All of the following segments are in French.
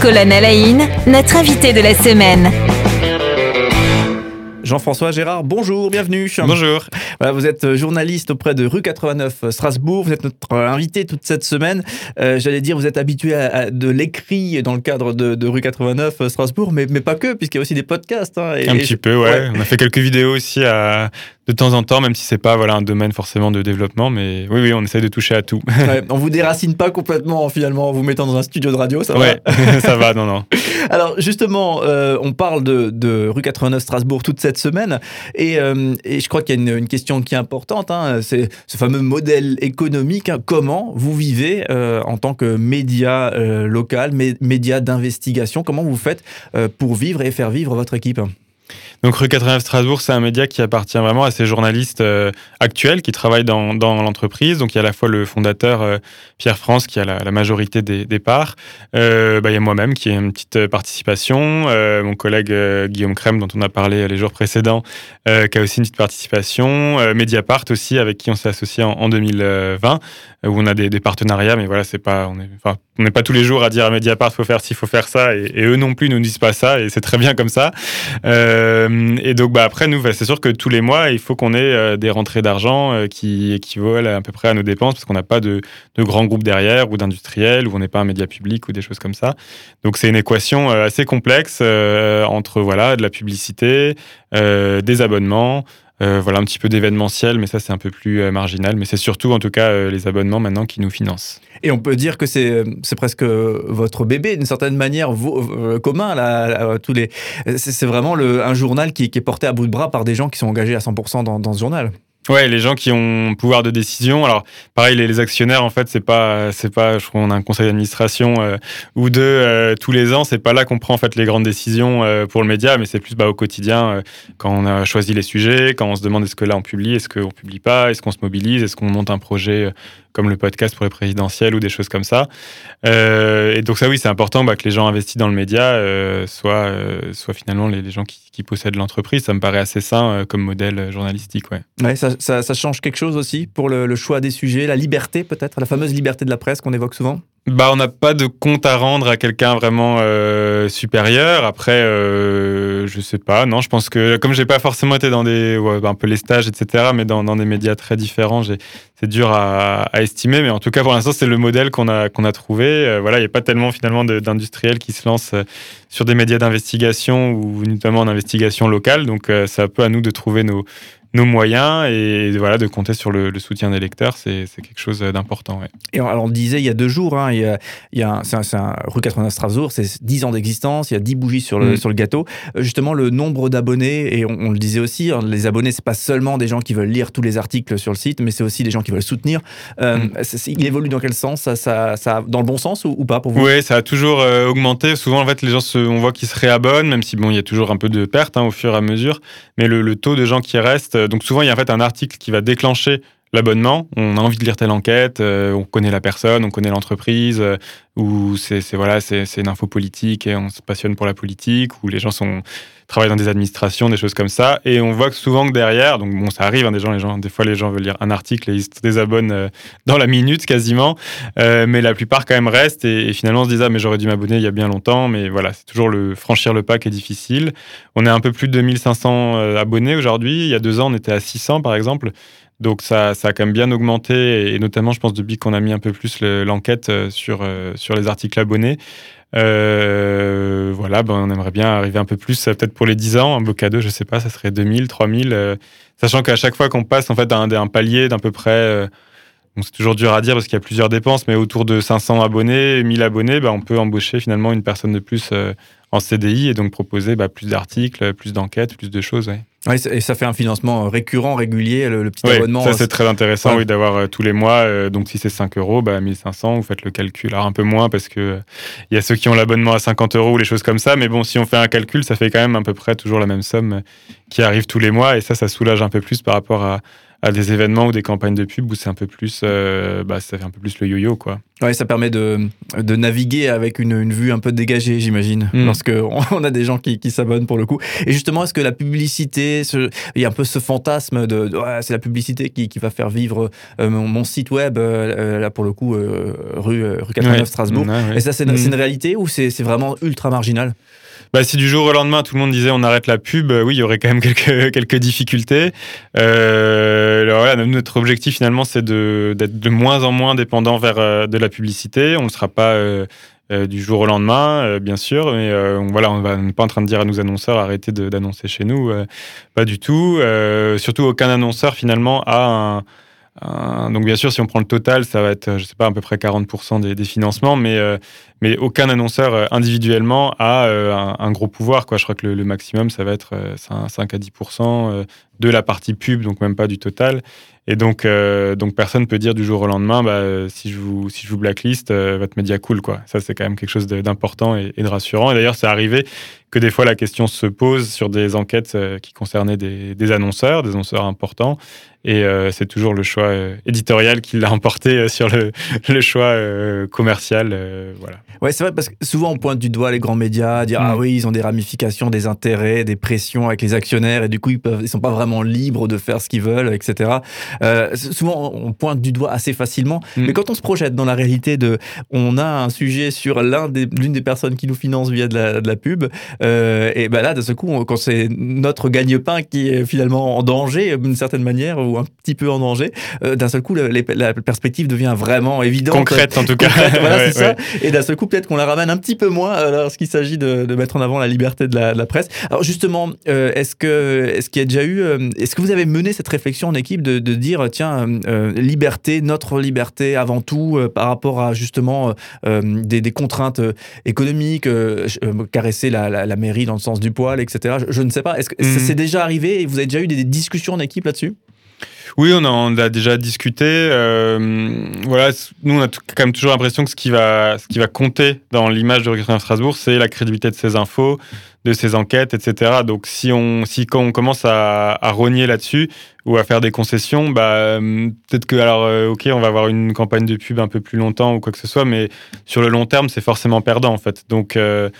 Colonne Alain, notre invité de la semaine. Jean-François Gérard, bonjour, bienvenue. Bonjour. Voilà, vous êtes journaliste auprès de rue 89 Strasbourg. Vous êtes notre invité toute cette semaine. Euh, J'allais dire, vous êtes habitué à, de l'écrit dans le cadre de, rue 89 Strasbourg, mais, mais pas que, puisqu'il y a aussi des podcasts. Hein, un petit peu, ouais. On a fait quelques vidéos aussi à, de temps en temps, même si c'est pas voilà un domaine forcément de développement, mais oui, oui, on essaie de toucher à tout. Ouais, on vous déracine pas complètement finalement en vous mettant dans un studio de radio, ça ouais, va ça va, non, non. Alors justement, euh, on parle de, de, rue 89 Strasbourg toute cette semaine, et, euh, et je crois qu'il y a une, une, question qui est importante, hein, c'est ce fameux modèle économique. Hein. comment vous vivez euh, en tant que média local, média d'investigation Comment vous faites pour vivre et faire vivre votre équipe? Donc Rue 89 Strasbourg, c'est un média qui appartient vraiment à ces journalistes euh, actuels qui travaillent dans, l'entreprise. Donc il y a à la fois le fondateur euh, Pierre France qui a la, majorité des, parts. Euh, bah, il y a moi-même qui ai une petite participation. Mon collègue Guillaume Crème dont on a parlé les jours précédents qui a aussi une petite participation. Mediapart aussi avec qui on s'est associé en, en, 2020 où on a des, partenariats. Mais voilà, c'est pas on n'est pas tous les jours à dire à Mediapart faut faire ci, faut faire ça, et, eux non plus nous disent pas ça, et c'est très bien comme ça. Euh, et donc bah après nous, bah, c'est sûr que tous les mois il faut qu'on ait euh, des rentrées d'argent euh, qui équivalent à peu près à nos dépenses parce qu'on n'a pas de, de grands groupes derrière ou d'industriels ou on n'est pas un média public ou des choses comme ça. Donc c'est une équation assez complexe entre voilà de la publicité, des abonnements. Euh, voilà un petit peu d'événementiel, mais ça c'est un peu plus euh, marginal. Mais c'est surtout en tout cas euh, les abonnements maintenant qui nous financent. Et on peut dire que c'est presque votre bébé d'une certaine manière commun là, tous les. C'est vraiment le, un journal qui, est porté à bout de bras par des gens qui sont engagés à 100% dans, dans ce journal. Ouais, les gens qui ont pouvoir de décision. Alors, pareil, les, actionnaires, en fait, c'est pas, c'est pas. Je crois qu'on a un conseil d'administration euh, ou deux euh, tous les ans. C'est pas là qu'on prend en fait les grandes décisions euh, pour le média, mais c'est plus bah, au quotidien quand on a choisi les sujets, quand on se demande est-ce que là on publie, est-ce qu'on publie pas, est-ce qu'on se mobilise, est-ce qu'on monte un projet comme le podcast pour les présidentielles ou des choses comme ça. Euh, et donc ça, oui, c'est important bah, que les gens investis dans le média euh, soient, euh, finalement les, gens qui, possèdent l'entreprise. Ça me paraît assez sain euh, comme modèle journalistique. Ouais. ouais ça, ça, change quelque chose aussi pour le choix des sujets, la liberté peut-être, la fameuse liberté de la presse qu'on évoque souvent? Bah, on n'a pas de compte à rendre à quelqu'un vraiment euh, supérieur. Après, euh, je sais pas. Non, je pense que comme j'ai pas forcément été dans des ouais, un peu les stages, etc., mais dans, des médias très différents, c'est dur à, estimer. Mais en tout cas, pour l'instant, c'est le modèle qu'on a qu'on a trouvé. Euh, voilà, il n'y a pas tellement finalement d'industriels qui se lancent euh, sur des médias d'investigation ou notamment en investigation locale. Donc, c'est un peu à nous de trouver nos nos moyens et voilà de compter sur le, le soutien des lecteurs, c'est quelque chose d'important. Ouais. Et alors on le disait il y a deux jours, hein, il y a, il y a c'est un, un, rue 89 Strasbourg, c'est 10 ans d'existence, il y a 10 bougies sur le, mmh. sur le gâteau. Euh, justement, le nombre d'abonnés, et on, on, le disait aussi, hein, les abonnés, c'est pas seulement des gens qui veulent lire tous les articles sur le site, mais c'est aussi des gens qui veulent soutenir. Euh, mmh. Il évolue dans quel sens? Ça, ça, ça, Dans le bon sens ou, ou pas pour vous? Oui, ça a toujours euh, augmenté. Souvent, en fait, les gens, se, on voit qu'ils se réabonnent, même si bon, il y a toujours un peu de perte hein, au fur et à mesure, mais le, le taux de gens qui restent, donc souvent, il y a en fait un article qui va déclencher l'abonnement. On a envie de lire telle enquête, euh, on connaît la personne, on connaît l'entreprise, euh, ou c'est voilà, c'est une info politique et on se passionne pour la politique, ou les gens travaillent dans des administrations, des choses comme ça. Et on voit que souvent que derrière, donc bon, ça arrive, hein, des gens, les gens, des fois les gens veulent lire un article et ils se désabonnent euh, dans la minute quasiment, mais la plupart quand même restent et, finalement on se disent ah mais j'aurais dû m'abonner il y a bien longtemps, mais voilà, c'est toujours le franchir le pas qui est difficile. On est un peu plus de 2500 euh, abonnés aujourd'hui. Il y a deux ans, on était à 600 par exemple. Donc ça, ça a quand même bien augmenté, et notamment je pense depuis qu'on a mis un peu plus l'enquête euh, sur, euh, sur les articles abonnés. Euh, voilà, ben, on aimerait bien arriver un peu plus, peut-être pour les 10 ans, un cadeau, je sais pas, ça serait 2000, 3000, euh, sachant qu'à chaque fois qu'on passe en fait palier d'à peu près, euh, c'est toujours dur à dire parce qu'il y a plusieurs dépenses, mais autour de 500 abonnés, 1000 abonnés, ben, on peut embaucher finalement une personne de plus en CDI et donc proposer bah, plus d'articles, plus d'enquêtes, plus de choses. Ouais, et ça fait un financement récurrent, régulier, le, le petit abonnement. Ça, c'est très intéressant, ouais. oui, d'avoir euh, tous les mois. Euh, donc, si c'est 5 euros, bah, 1500, vous faites le calcul. Alors, un peu moins parce que il euh, y a ceux qui ont l'abonnement à 50 euros ou les choses comme ça. Mais bon, si on fait un calcul, ça fait quand même à peu près toujours la même somme qui arrive tous les mois. Et ça, ça soulage un peu plus par rapport à, à des événements ou des campagnes de pub où c'est un peu plus, bah, ça fait un peu plus le yo-yo, quoi. Ouais, ça permet de, de naviguer avec une, une, vue un peu dégagée, j'imagine, mm. lorsque on a des gens qui, qui s'abonnent pour le coup. Et justement, est-ce que la publicité, ce, il y a un peu ce fantasme de, ouais, c'est la publicité qui, qui, va faire vivre euh, mon, site web, euh, euh, là pour le coup, rue, rue 89 Strasbourg. Et ça, c'est une, mm. une, réalité ou c'est vraiment ultra marginal? Bah, si du jour au lendemain tout le monde disait on arrête la pub, oui, il y aurait quand même quelques, quelques difficultés. Euh, alors notre objectif finalement, c'est d'être de, moins en moins dépendant vers de la publicité. On ne sera pas euh, du jour au lendemain, bien sûr, mais voilà, on n'est pas en train de dire à nos annonceurs arrêtez d'annoncer chez nous, pas du tout. surtout, aucun annonceur finalement a un donc bien sûr, si on prend le total, ça va être, je sais pas, à peu près 40% des, financements, mais, euh, mais aucun annonceur euh, individuellement a euh, un, gros pouvoir. Quoi. Je crois que le, maximum, ça va être 5 à 10% de la partie pub, donc même pas du total. Et donc, donc personne peut dire du jour au lendemain, bah, si, je vous, si je vous blacklist, votre média cool. Quoi. Ça, c'est quand même quelque chose d'important et, de rassurant. Et d'ailleurs, c'est arrivé que des fois la question se pose sur des enquêtes qui concernaient des annonceurs, des annonceurs importants. Et euh, c'est toujours le choix euh, éditorial qui l'a emporté euh, sur le, le choix commercial. voilà. Ouais, c'est vrai parce que souvent on pointe du doigt les grands médias, dire ah mm. oui ils ont des ramifications, des intérêts, des pressions avec les actionnaires et du coup ils peuvent, ils sont pas vraiment libres de faire ce qu'ils veulent, etc. souvent on pointe du doigt assez facilement, mm. mais quand on se projette dans la réalité de, on a un sujet sur l'un des, l'une des personnes qui nous finance via de la, de la pub, et ben là de ce coup quand c'est notre gagne-pain qui est finalement en danger d'une certaine manière un petit peu en danger, euh, d'un seul coup, la, perspective devient vraiment évidente. Concrète, en tout cas. voilà, c'est ça. Et d'un seul coup, peut-être qu'on la ramène un petit peu moins euh, lorsqu'il s'agit de, mettre en avant la liberté de la, presse. Alors, justement, euh, est-ce que est-ce qu'il y a déjà eu, est-ce que vous avez mené cette réflexion en équipe de, dire, tiens, liberté, notre liberté avant tout, par rapport à justement des, contraintes économiques, caresser la, mairie dans le sens du poil, etc. Je, ne sais pas. Est-ce que mhm. déjà arrivé et vous avez déjà eu des discussions en équipe là-dessus? Oui, on, en a déjà discuté. Euh, voilà, nous, on a quand même toujours l'impression que ce qui va, ce qui va compter dans l'image de Recrutement Strasbourg, c'est la crédibilité de ces infos, de ces enquêtes, etc. Donc, si on, si quand on commence à, à rogner là-dessus ou à faire des concessions, bah, peut-être que, alors, euh, ok, on va avoir une campagne de pub un peu plus longtemps ou quoi que ce soit, mais sur le long terme, c'est forcément perdant, en fait. Donc, euh,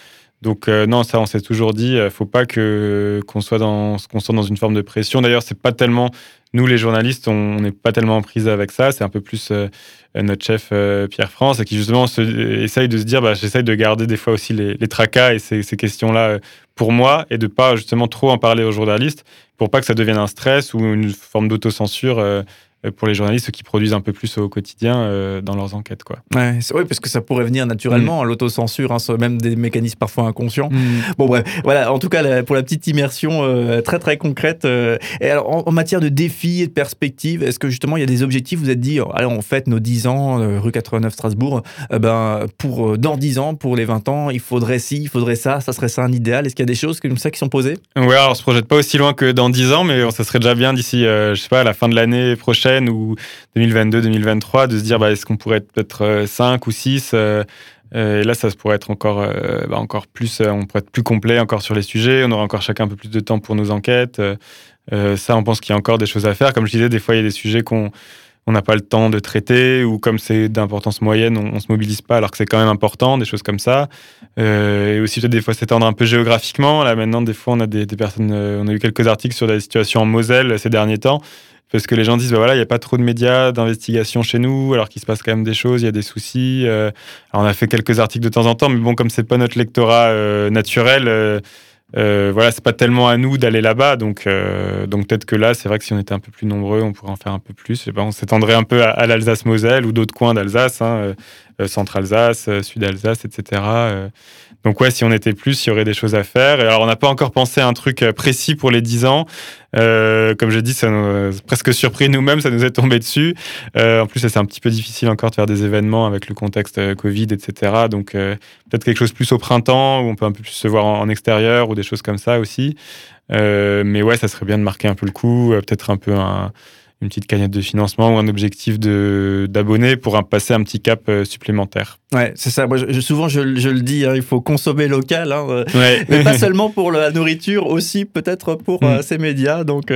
donc non, ça on s'est toujours dit, faut pas que qu'on soit dans qu'on soit dans une forme de pression. D'ailleurs, c'est pas tellement nous, les journalistes, on n'est pas tellement en prise avec ça. C'est un peu plus euh, notre chef euh, Pierre France qui justement essaye de se dire, bah, j'essaye de garder des fois aussi les, tracas et ces, questions-là euh, pour moi et de pas justement trop en parler aux journalistes pour pas que ça devienne un stress ou une forme d'autocensure euh, pour les journalistes qui produisent un peu plus au quotidien euh, dans leurs enquêtes. Quoi. Ouais, oui, parce que ça pourrait venir naturellement, mm. l'autocensure, hein, même des mécanismes parfois inconscients. Mm. Bon, bref, voilà, en tout cas, pour la petite immersion euh, très très concrète. et alors, en, matière de défis et de perspectives, est-ce que justement il y a des objectifs Vous êtes dit, allez, on fête nos 10 ans, rue 89 Strasbourg, ben, pour, dans 10 ans, pour les 20 ans, il faudrait ci, il faudrait ça, ça serait ça un idéal Est-ce qu'il y a des choses comme ça qui sont posées? Oui, alors on se projette pas aussi loin que dans 10 ans, mais ça serait déjà bien d'ici, je sais pas, à la fin de l'année prochaine ou 2022-2023 de se dire bah, est-ce qu'on pourrait être peut-être 5 euh, ou 6 euh, euh, et là, ça pourrait être encore, bah, encore plus, on pourrait être plus complet encore sur les sujets. On aura encore chacun un peu plus de temps pour nos enquêtes. ça, on pense qu'il y a encore des choses à faire. Comme je disais, des fois, il y a des sujets qu'on on n'a pas le temps de traiter ou comme c'est d'importance moyenne, on, ne se mobilise pas alors que c'est quand même important, des choses comme ça. et aussi peut-être des fois s'étendre un peu géographiquement. Là maintenant, des fois, on a des personnes, on a eu quelques articles sur la situation en Moselle ces derniers temps parce que les gens disent bah voilà il n'y a pas trop de médias d'investigation chez nous alors qu'il se passe quand même des choses il y a des soucis euh, on a fait quelques articles de temps en temps mais bon comme c'est pas notre lectorat euh, naturel euh, euh, voilà c'est pas tellement à nous d'aller là-bas. Donc donc peut-être que là c'est vrai que si on était un peu plus nombreux on pourrait en faire un peu plus. Pas, on s'étendrait un peu à, l'Alsace-Moselle ou d'autres coins d'Alsace hein, Centre-Alsace Sud-Alsace etc donc ouais, si on était plus, il y aurait des choses à faire. Alors on n'a pas encore pensé à un truc précis pour les 10 ans. Euh, comme j'ai dit, ça nous a presque surpris nous-mêmes, ça nous est tombé dessus. Euh, en plus, c'est un petit peu difficile encore de faire des événements avec le contexte euh, Covid, etc. Donc, peut-être quelque chose plus au printemps où on peut un peu plus se voir en, extérieur ou des choses comme ça aussi. mais ouais, ça serait bien de marquer un peu le coup, peut-être un peu une petite cagnotte de financement ou un objectif d'abonnés pour un, passer un petit cap supplémentaire. Ouais, c'est ça. Moi, je, souvent, je, je, le dis, hein, il faut consommer local, hein, mais pas seulement pour la nourriture, aussi peut-être pour mm. ces médias. Donc,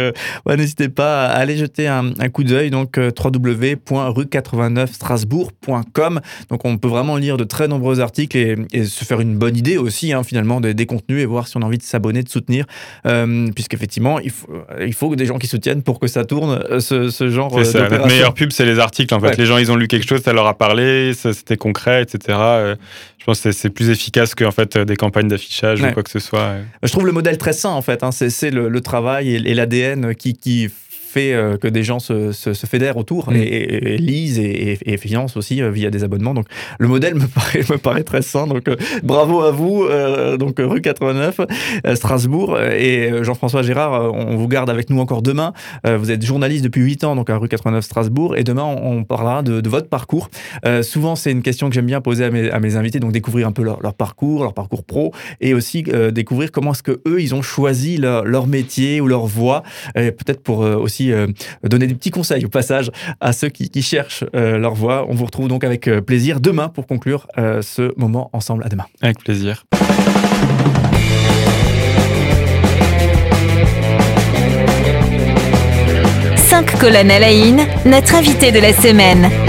n'hésitez pas à aller jeter un, un coup d'œil. Donc, www.rue89strasbourg.com. Donc, on peut vraiment lire de très nombreux articles et, et se faire une bonne idée aussi, hein, finalement, des, des, contenus et voir si on a envie de s'abonner, de soutenir, euh, puisqu'effectivement, il faut, il faut des gens qui soutiennent pour que ça tourne, euh, ce, ce genre d'opération. La meilleure pub, c'est les articles. En fait, les gens, ils ont lu quelque chose, ça leur a parlé, c'était concret, etc. Euh, je pense que c'est plus efficace que en fait des campagnes d'affichage ou quoi que ce soit. Je trouve le modèle très sain en fait. Hein. C'est le, le, travail et, et l'ADN qui, qui fait euh, que des gens se, se, fédèrent autour mm. et, lisent et, et, financent aussi euh, via des abonnements. Donc le modèle me paraît, me paraît très sain. Donc euh, bravo à vous. donc rue 89, Strasbourg. Et Jean-François Gérard, on vous garde avec nous encore demain. vous êtes journaliste depuis 8 ans donc à rue 89 Strasbourg. Et demain, on, parlera de, votre parcours. souvent, c'est une question que j'aime bien poser à mes, à mes, invités. Donc découvrir un peu leur, leur, parcours, leur parcours pro et aussi découvrir comment est-ce que eux, ils ont choisi leur, leur métier ou leur voie. Peut-être pour aussi euh, donner des petits conseils au passage à ceux qui, cherchent euh, leur voie. On vous retrouve donc avec euh, plaisir demain pour conclure ce moment ensemble. À demain. Avec plaisir. Cinq colonnes à la notre invité de la semaine.